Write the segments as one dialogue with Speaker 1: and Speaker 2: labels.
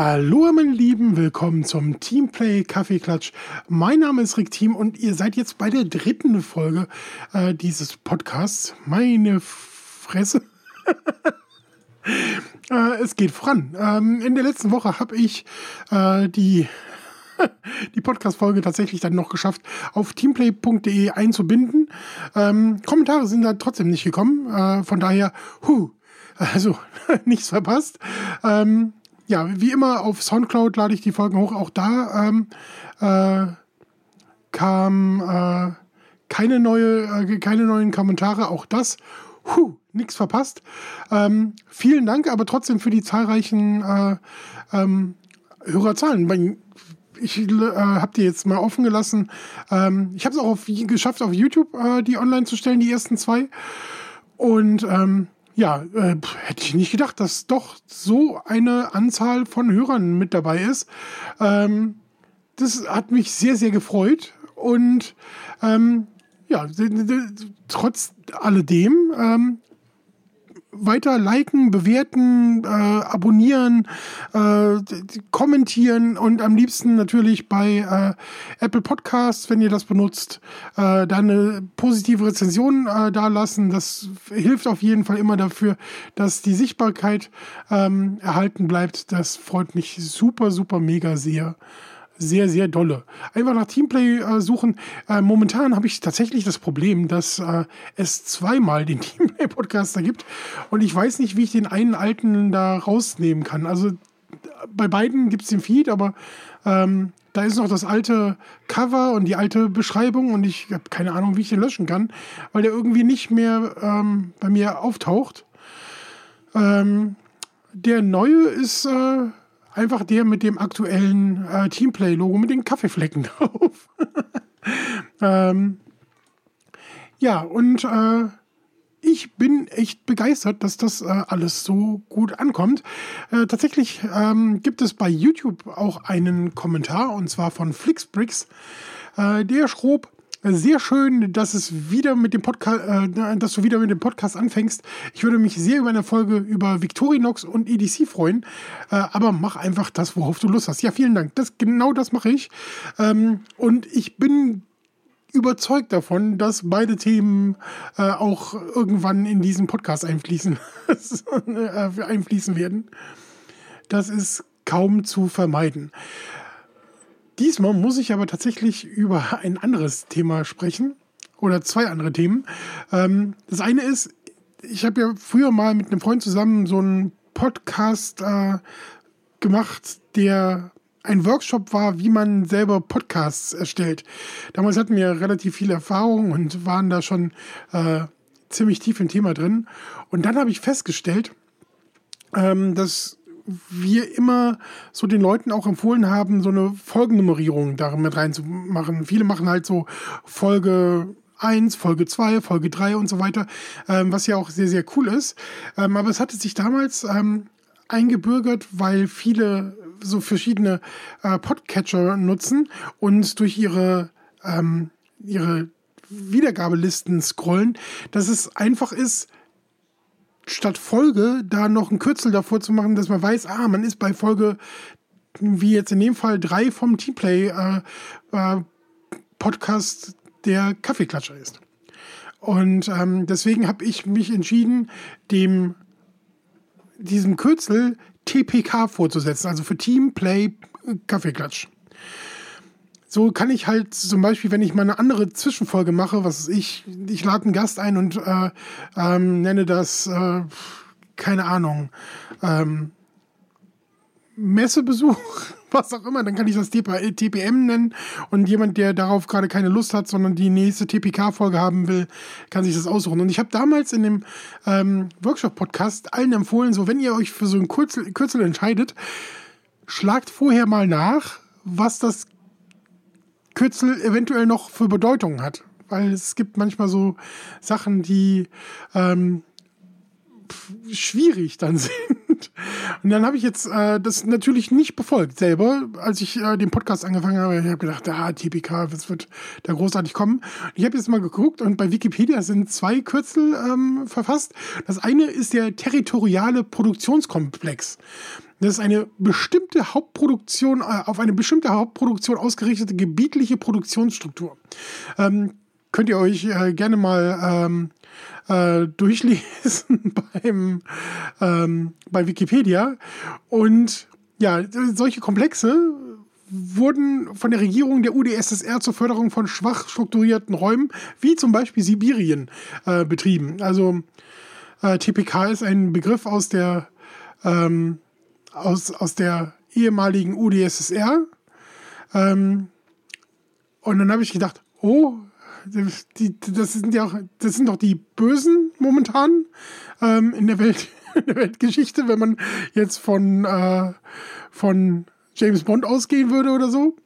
Speaker 1: Hallo meine Lieben, willkommen zum Teamplay Kaffeeklatsch. Mein Name ist Rick Team und ihr seid jetzt bei der dritten Folge äh, dieses Podcasts. Meine Fresse. äh, es geht voran. Ähm, in der letzten Woche habe ich äh, die die Podcast-Folge tatsächlich dann noch geschafft, auf teamplay.de einzubinden. Ähm, Kommentare sind da trotzdem nicht gekommen. Äh, von daher, huh, also nichts verpasst. Ähm, ja, wie immer auf Soundcloud lade ich die Folgen hoch. Auch da ähm, äh, kam äh, keine, neue, äh, keine neuen Kommentare. Auch das, huh, nichts verpasst. Ähm, vielen Dank aber trotzdem für die zahlreichen äh, ähm, Hörerzahlen. Ich äh, habe die jetzt mal offen gelassen. Ähm, ich habe es auch auf, geschafft, auf YouTube äh, die online zu stellen, die ersten zwei. Und ähm, ja, äh, hätte ich nicht gedacht, dass doch so eine Anzahl von Hörern mit dabei ist. Ähm, das hat mich sehr, sehr gefreut. Und ähm, ja, trotz alledem ähm, weiter liken, bewerten, äh, abonnieren, äh, kommentieren und am liebsten natürlich bei äh, Apple Podcasts, wenn ihr das benutzt, äh, da eine positive Rezension äh, da lassen. Das hilft auf jeden Fall immer dafür, dass die Sichtbarkeit ähm, erhalten bleibt. Das freut mich super, super mega sehr sehr, sehr dolle. Einfach nach Teamplay äh, suchen. Äh, momentan habe ich tatsächlich das Problem, dass äh, es zweimal den Teamplay-Podcaster gibt und ich weiß nicht, wie ich den einen alten da rausnehmen kann. Also bei beiden gibt es den Feed, aber ähm, da ist noch das alte Cover und die alte Beschreibung und ich habe keine Ahnung, wie ich den löschen kann, weil der irgendwie nicht mehr ähm, bei mir auftaucht. Ähm, der neue ist äh, einfach der mit dem aktuellen äh, Teamplay-Logo mit den Kaffeeflecken drauf. ähm, ja, und äh, ich bin echt begeistert, dass das äh, alles so gut ankommt. Äh, tatsächlich ähm, gibt es bei YouTube auch einen Kommentar und zwar von Flixbricks. Äh, der schrob, sehr schön, dass es wieder mit dem Podcast, äh, dass du wieder mit dem Podcast anfängst. Ich würde mich sehr über eine Folge über Victorinox und EDC freuen. Äh, aber mach einfach das, worauf du Lust hast. Ja, vielen Dank. Das, genau das mache ich. Ähm, und ich bin überzeugt davon, dass beide Themen äh, auch irgendwann in diesen Podcast einfließen, äh, einfließen werden. Das ist kaum zu vermeiden. Diesmal muss ich aber tatsächlich über ein anderes Thema sprechen oder zwei andere Themen. Ähm, das eine ist, ich habe ja früher mal mit einem Freund zusammen so einen Podcast äh, gemacht, der ein Workshop war, wie man selber Podcasts erstellt. Damals hatten wir relativ viel Erfahrung und waren da schon äh, ziemlich tief im Thema drin. Und dann habe ich festgestellt, ähm, dass wir immer so den Leuten auch empfohlen haben, so eine Folgennummerierung darin mit reinzumachen. Viele machen halt so Folge 1, Folge 2, Folge 3 und so weiter, ähm, was ja auch sehr, sehr cool ist. Ähm, aber es hatte sich damals ähm, eingebürgert, weil viele so verschiedene äh, Podcatcher nutzen und durch ihre, ähm, ihre Wiedergabelisten scrollen, dass es einfach ist, statt Folge da noch ein Kürzel davor zu machen, dass man weiß, ah, man ist bei Folge, wie jetzt in dem Fall drei vom Teamplay äh, äh, Podcast, der Kaffeeklatscher ist. Und ähm, deswegen habe ich mich entschieden, dem diesem Kürzel TPK vorzusetzen, also für Teamplay Kaffeeklatsch so kann ich halt zum Beispiel, wenn ich mal eine andere Zwischenfolge mache, was ich, ich lade einen Gast ein und äh, ähm, nenne das, äh, keine Ahnung, ähm, Messebesuch, was auch immer, dann kann ich das TPM nennen und jemand, der darauf gerade keine Lust hat, sondern die nächste TPK-Folge haben will, kann sich das aussuchen. Und ich habe damals in dem ähm, Workshop-Podcast allen empfohlen, so wenn ihr euch für so ein Kürzel, Kürzel entscheidet, schlagt vorher mal nach, was das Kürzel eventuell noch für Bedeutung hat. Weil es gibt manchmal so Sachen, die ähm, schwierig dann sind. Und dann habe ich jetzt äh, das natürlich nicht befolgt selber, als ich äh, den Podcast angefangen habe. Ich habe gedacht, ah, TPK, was wird da großartig kommen? ich habe jetzt mal geguckt und bei Wikipedia sind zwei Kürzel ähm, verfasst. Das eine ist der territoriale Produktionskomplex. Das ist eine bestimmte Hauptproduktion, äh, auf eine bestimmte Hauptproduktion ausgerichtete gebietliche Produktionsstruktur. Ähm, könnt ihr euch äh, gerne mal ähm, äh, durchlesen beim, ähm, bei Wikipedia. Und ja, solche Komplexe wurden von der Regierung der UdSSR zur Förderung von schwach strukturierten Räumen, wie zum Beispiel Sibirien, äh, betrieben. Also äh, TPK ist ein Begriff aus der, ähm, aus, aus der ehemaligen UdSSR. Ähm, und dann habe ich gedacht, oh, die, das sind ja auch, das sind doch die Bösen momentan ähm, in der Welt, in der Weltgeschichte, wenn man jetzt von, äh, von James Bond ausgehen würde oder so.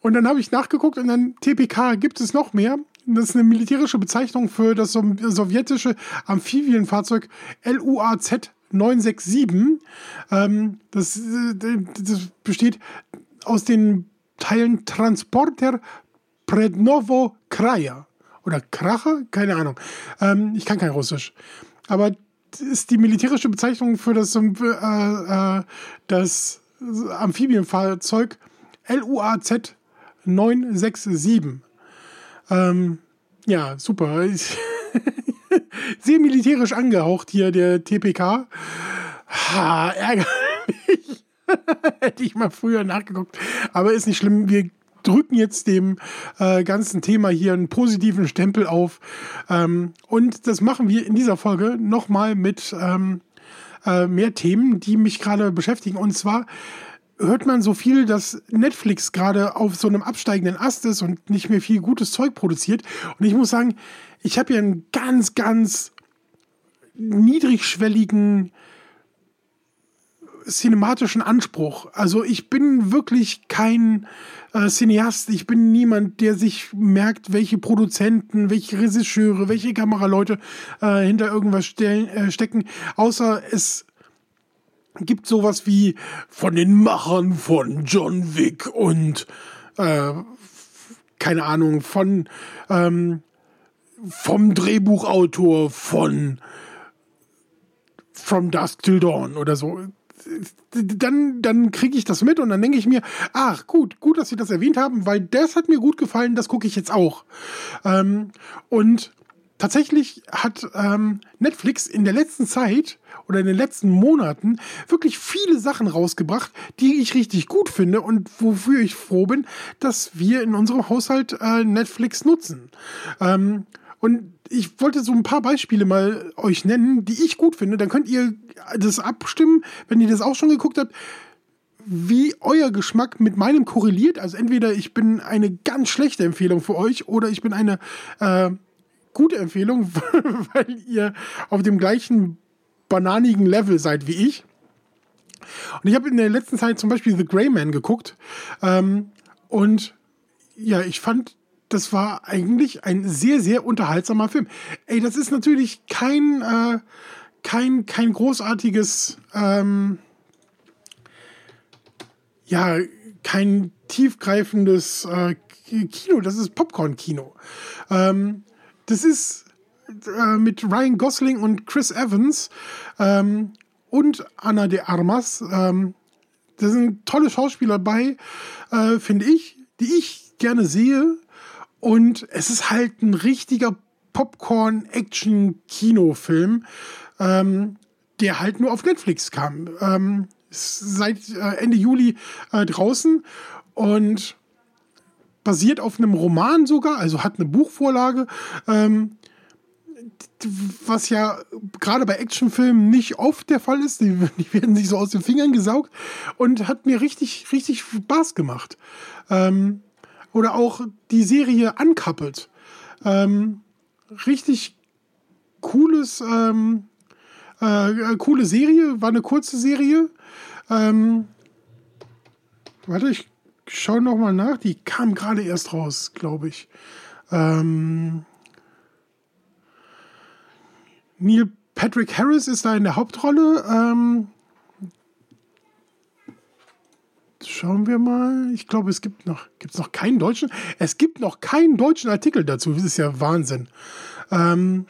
Speaker 1: Und dann habe ich nachgeguckt und dann TPK gibt es noch mehr. Das ist eine militärische Bezeichnung für das sowjetische Amphibienfahrzeug LUAZ 967. Ähm, das, äh, das besteht aus den Teilen Transporter Prednovo Kraja. Oder Kracher? Keine Ahnung. Ähm, ich kann kein Russisch. Aber ist die militärische Bezeichnung für das, äh, äh, das Amphibienfahrzeug LUAZ 967. Ähm, ja, super. Sehr militärisch angehaucht hier der TPK. Ha, ärgerlich. Hätte ich mal früher nachgeguckt. Aber ist nicht schlimm. Wir drücken jetzt dem äh, ganzen Thema hier einen positiven Stempel auf. Ähm, und das machen wir in dieser Folge nochmal mit ähm, äh, mehr Themen, die mich gerade beschäftigen. Und zwar hört man so viel, dass Netflix gerade auf so einem absteigenden Ast ist und nicht mehr viel gutes Zeug produziert. Und ich muss sagen, ich habe ja einen ganz, ganz niedrigschwelligen cinematischen Anspruch. Also ich bin wirklich kein äh, Cineast. Ich bin niemand, der sich merkt, welche Produzenten, welche Regisseure, welche Kameraleute äh, hinter irgendwas stellen, äh, stecken. Außer es gibt sowas wie von den Machern von John Wick und äh, keine Ahnung, von ähm, vom Drehbuchautor von From Dusk Till Dawn oder so. Dann, dann kriege ich das mit und dann denke ich mir, ach gut, gut, dass Sie das erwähnt haben, weil das hat mir gut gefallen, das gucke ich jetzt auch. Ähm, und tatsächlich hat ähm, Netflix in der letzten Zeit oder in den letzten Monaten wirklich viele Sachen rausgebracht, die ich richtig gut finde und wofür ich froh bin, dass wir in unserem Haushalt äh, Netflix nutzen. Ähm, und ich wollte so ein paar Beispiele mal euch nennen, die ich gut finde. Dann könnt ihr das abstimmen, wenn ihr das auch schon geguckt habt wie euer Geschmack mit meinem korreliert. Also entweder ich bin eine ganz schlechte Empfehlung für euch oder ich bin eine äh, gute Empfehlung, weil ihr auf dem gleichen bananigen Level seid wie ich. Und ich habe in der letzten Zeit zum Beispiel The Grey Man geguckt. Ähm, und ja, ich fand, das war eigentlich ein sehr, sehr unterhaltsamer Film. Ey, das ist natürlich kein, äh, kein, kein großartiges, ähm, ja, kein tiefgreifendes äh, Kino, das ist Popcorn-Kino. Ähm, das ist äh, mit Ryan Gosling und Chris Evans ähm, und Anna de Armas. Ähm, da sind tolle Schauspieler bei, äh, finde ich, die ich gerne sehe. Und es ist halt ein richtiger Popcorn-Action-Kinofilm, ähm, der halt nur auf Netflix kam. Ähm, seit äh, Ende Juli äh, draußen und basiert auf einem Roman sogar, also hat eine Buchvorlage, ähm, was ja gerade bei Actionfilmen nicht oft der Fall ist. Die, die, werden sich so aus den Fingern gesaugt und hat mir richtig, richtig Spaß gemacht. Ähm, oder auch die Serie Uncoupled. Ähm, richtig cooles, ähm, äh, coole Serie, war eine kurze Serie. Ähm, warte, ich schau noch mal nach. Die kam gerade erst raus, glaube ich. Ähm, Neil Patrick Harris ist da in der Hauptrolle. Ähm, schauen wir mal. Ich glaube, es gibt noch, gibt's noch keinen deutschen. Es gibt noch keinen deutschen Artikel dazu. Das ist ja Wahnsinn. Ähm,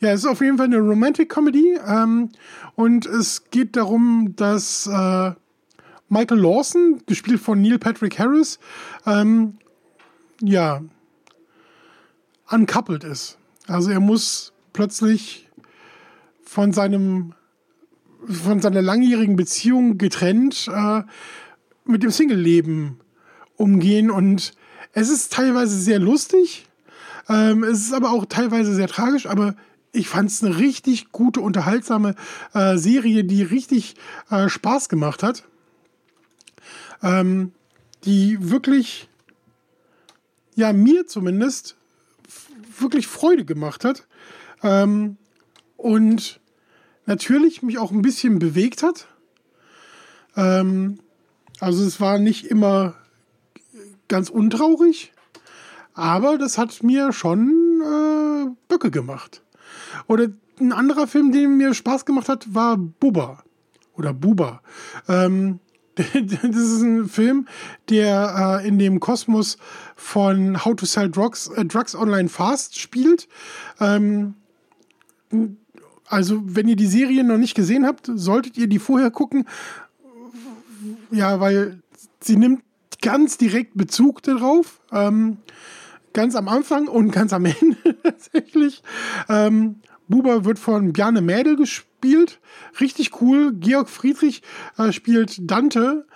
Speaker 1: Ja, es ist auf jeden Fall eine Romantic Comedy ähm, und es geht darum, dass äh, Michael Lawson, gespielt von Neil Patrick Harris, ähm, ja, uncoupled ist. Also er muss plötzlich von seinem von seiner langjährigen Beziehung getrennt äh, mit dem Single-Leben umgehen und es ist teilweise sehr lustig, ähm, es ist aber auch teilweise sehr tragisch, aber ich fand es eine richtig gute, unterhaltsame äh, Serie, die richtig äh, Spaß gemacht hat. Ähm, die wirklich, ja, mir zumindest wirklich Freude gemacht hat. Ähm, und natürlich mich auch ein bisschen bewegt hat. Ähm, also es war nicht immer ganz untraurig, aber das hat mir schon äh, Böcke gemacht. Oder ein anderer Film, den mir Spaß gemacht hat, war Bubba. Oder Buba. Ähm, das ist ein Film, der äh, in dem Kosmos von How to Sell Drugs, äh, Drugs Online Fast spielt. Ähm, also, wenn ihr die Serie noch nicht gesehen habt, solltet ihr die vorher gucken. Ja, weil sie nimmt ganz direkt Bezug darauf. Ähm, ganz am Anfang und ganz am Ende tatsächlich. Ähm, Buber wird von Bjarne Mädel gespielt. Richtig cool. Georg Friedrich äh, spielt Dante.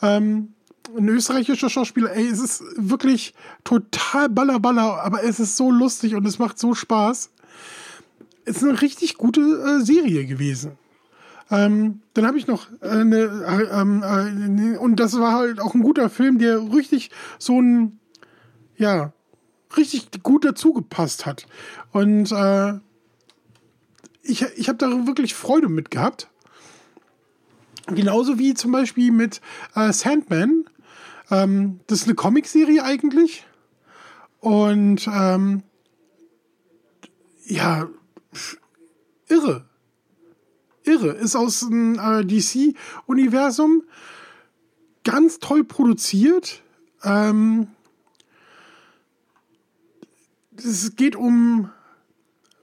Speaker 1: Ähm, ein österreichischer Schauspieler. Ey, es ist wirklich total ballerballer, aber es ist so lustig und es macht so Spaß. Ist eine richtig gute äh, Serie gewesen. Ähm, dann habe ich noch eine, äh, ähm, äh, und das war halt auch ein guter Film, der richtig so ein, ja, richtig gut dazu gepasst hat. Und äh, ich, ich habe da wirklich Freude mit gehabt. Genauso wie zum Beispiel mit äh, Sandman. Ähm, das ist eine Comicserie eigentlich. Und ähm, ja, irre. Irre. Ist aus dem äh, DC-Universum. Ganz toll produziert. Ähm, es geht um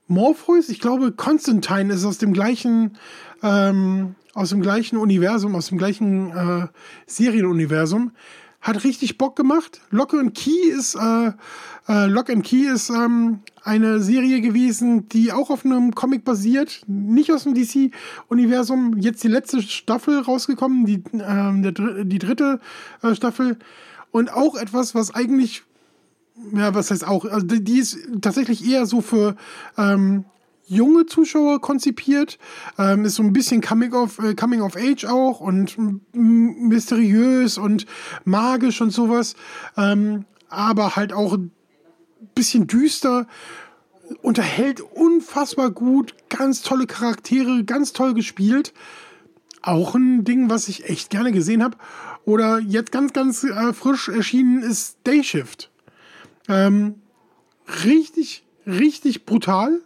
Speaker 1: Morpheus, ich glaube, Constantine ist aus dem gleichen, ähm, aus dem gleichen Universum, aus dem gleichen äh, Serienuniversum. Hat richtig Bock gemacht. Lock and Key ist, äh, äh, Lock and Key ist ähm, eine Serie gewesen, die auch auf einem Comic basiert, nicht aus dem DC-Universum. Jetzt die letzte Staffel rausgekommen, die, äh, der, die dritte äh, Staffel. Und auch etwas, was eigentlich ja, was heißt auch, also die ist tatsächlich eher so für ähm, junge Zuschauer konzipiert, ähm, ist so ein bisschen Coming of, äh, Coming of Age auch und mysteriös und magisch und sowas, ähm, aber halt auch ein bisschen düster, unterhält unfassbar gut, ganz tolle Charaktere, ganz toll gespielt. Auch ein Ding, was ich echt gerne gesehen habe. Oder jetzt ganz, ganz äh, frisch erschienen ist Day Shift. Ähm, richtig, richtig brutal.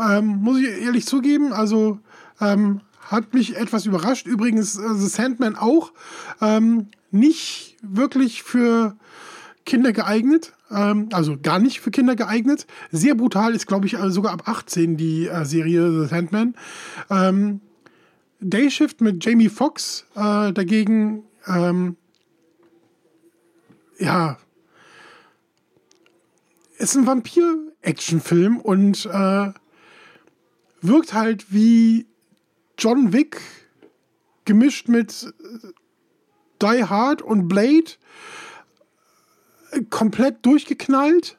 Speaker 1: Ähm, muss ich ehrlich zugeben. Also ähm, hat mich etwas überrascht. Übrigens, äh, The Sandman auch. Ähm, nicht wirklich für Kinder geeignet. Ähm, also gar nicht für Kinder geeignet. Sehr brutal ist, glaube ich, also sogar ab 18 die äh, Serie The Sandman. Ähm, Dayshift mit Jamie Foxx äh, dagegen, ähm, ja, ist ein Vampir-Actionfilm und äh, wirkt halt wie John Wick gemischt mit Die Hard und Blade. Komplett durchgeknallt.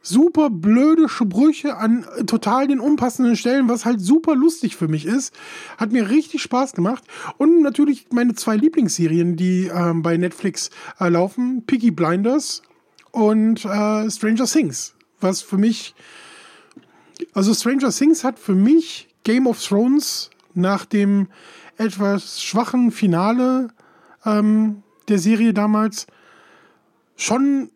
Speaker 1: Super blöde Sprüche an total den unpassenden Stellen, was halt super lustig für mich ist. Hat mir richtig Spaß gemacht. Und natürlich meine zwei Lieblingsserien, die äh, bei Netflix äh, laufen: Piggy Blinders und äh, Stranger Things, was für mich, also Stranger Things hat für mich Game of Thrones nach dem etwas schwachen Finale ähm, der Serie damals schon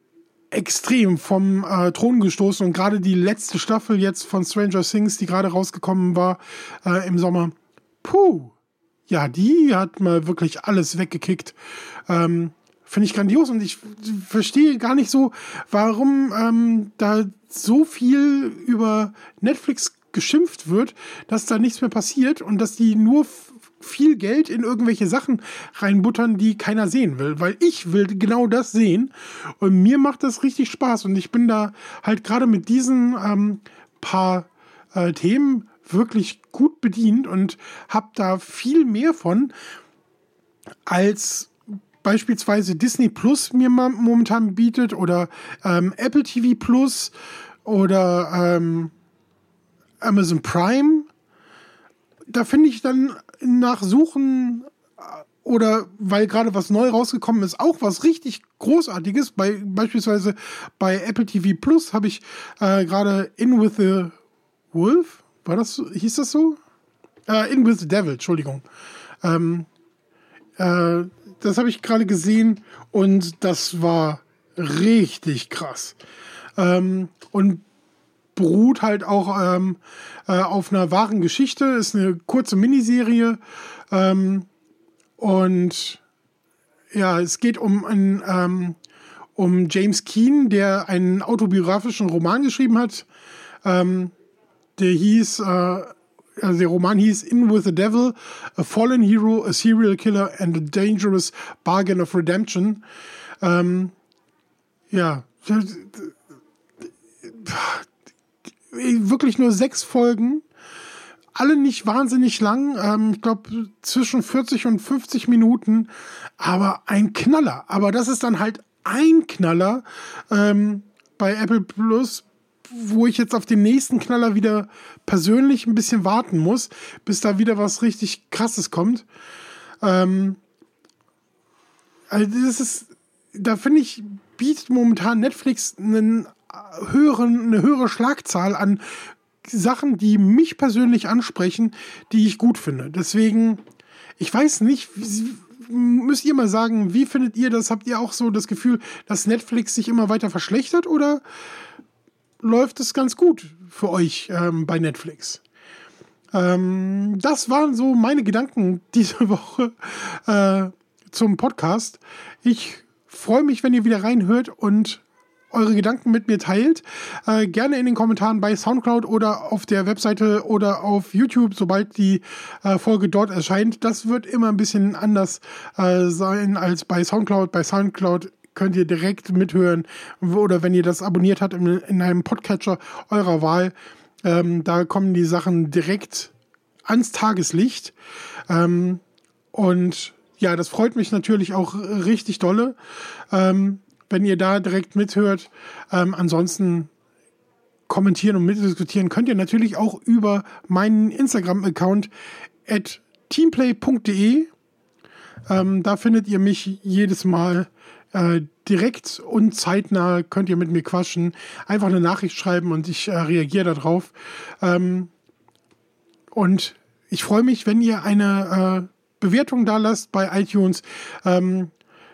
Speaker 1: extrem vom äh, Thron gestoßen. Und gerade die letzte Staffel jetzt von Stranger Things, die gerade rausgekommen war äh, im Sommer, puh, ja, die hat mal wirklich alles weggekickt. Ähm, finde ich grandios und ich verstehe gar nicht so, warum ähm, da so viel über Netflix geschimpft wird, dass da nichts mehr passiert und dass die nur viel Geld in irgendwelche Sachen reinbuttern, die keiner sehen will. Weil ich will genau das sehen und mir macht das richtig Spaß und ich bin da halt gerade mit diesen ähm, paar äh, Themen wirklich gut bedient und habe da viel mehr von als beispielsweise Disney Plus mir momentan bietet oder ähm, Apple TV Plus oder ähm, Amazon Prime. Da finde ich dann nach Suchen äh, oder weil gerade was neu rausgekommen ist, auch was richtig Großartiges. Bei, beispielsweise bei Apple TV Plus habe ich äh, gerade In with the Wolf, war das, hieß das so? Äh, In with the Devil, Entschuldigung. Ähm, äh, das habe ich gerade gesehen und das war richtig krass. Ähm, und beruht halt auch ähm, äh, auf einer wahren Geschichte, ist eine kurze Miniserie ähm, und ja, es geht um ein, ähm, um James Keen, der einen autobiografischen Roman geschrieben hat. Ähm, der hieß, äh, also der Roman hieß In with the Devil, A Fallen Hero, a Serial Killer and a Dangerous Bargain of Redemption. Ähm, ja, wirklich nur sechs Folgen. Alle nicht wahnsinnig lang, ähm, ich glaube zwischen 40 und 50 Minuten, aber ein Knaller. Aber das ist dann halt ein Knaller ähm, bei Apple Plus, wo ich jetzt auf den nächsten Knaller wieder persönlich ein bisschen warten muss, bis da wieder was richtig Krasses kommt. Ähm, also das ist, da finde ich, bietet momentan Netflix einen höheren, eine höhere Schlagzahl an Sachen, die mich persönlich ansprechen, die ich gut finde. Deswegen, ich weiß nicht, müsst ihr mal sagen, wie findet ihr das? Habt ihr auch so das Gefühl, dass Netflix sich immer weiter verschlechtert oder läuft es ganz gut für euch ähm, bei Netflix? Ähm, das waren so meine Gedanken diese Woche äh, zum Podcast. Ich freue mich, wenn ihr wieder reinhört und eure Gedanken mit mir teilt. Äh, gerne in den Kommentaren bei Soundcloud oder auf der Webseite oder auf YouTube, sobald die äh, Folge dort erscheint. Das wird immer ein bisschen anders äh, sein als bei Soundcloud. Bei Soundcloud könnt ihr direkt mithören oder wenn ihr das abonniert habt in, in einem Podcatcher eurer Wahl. Ähm, da kommen die Sachen direkt ans Tageslicht. Ähm, und ja, das freut mich natürlich auch richtig dolle. Ähm, wenn ihr da direkt mithört. Ähm, ansonsten kommentieren und mitdiskutieren könnt ihr natürlich auch über meinen Instagram-Account at teamplay.de. Ähm, da findet ihr mich jedes Mal äh, direkt und zeitnah, könnt ihr mit mir quatschen, einfach eine Nachricht schreiben und ich äh, reagiere darauf. Ähm, und ich freue mich, wenn ihr eine äh, Bewertung da lasst bei iTunes. Ähm,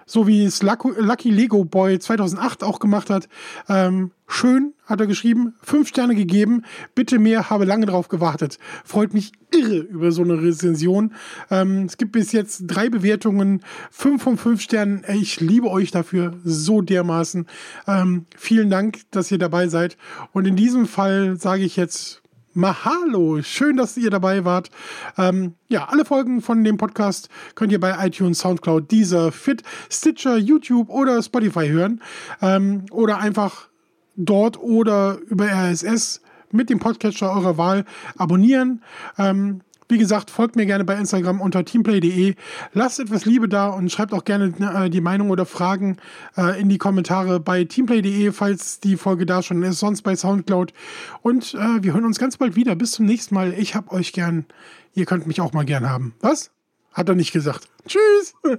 Speaker 1: so wie es Lucky Lego Boy 2008 auch gemacht hat. Ähm, schön, hat er geschrieben, fünf Sterne gegeben, bitte mehr, habe lange drauf gewartet. Freut mich irre über so eine Rezension. Ähm, es gibt bis jetzt drei Bewertungen, fünf von fünf Sternen. Ich liebe euch dafür so dermaßen. Ähm, vielen Dank, dass ihr dabei seid. Und in diesem Fall sage ich jetzt Mahalo, schön, dass ihr dabei wart. Ähm, ja, alle Folgen von dem Podcast könnt ihr bei iTunes, Soundcloud, Deezer, Fit, Stitcher, YouTube oder Spotify hören. Ähm, oder einfach dort oder über RSS mit dem Podcatcher eurer Wahl abonnieren. Ähm, wie gesagt, folgt mir gerne bei Instagram unter teamplay.de. Lasst etwas Liebe da und schreibt auch gerne äh, die Meinung oder Fragen äh, in die Kommentare bei teamplay.de, falls die Folge da schon ist, sonst bei Soundcloud. Und äh, wir hören uns ganz bald wieder. Bis zum nächsten Mal. Ich hab euch gern. Ihr könnt mich auch mal gern haben. Was? Hat er nicht gesagt. Tschüss.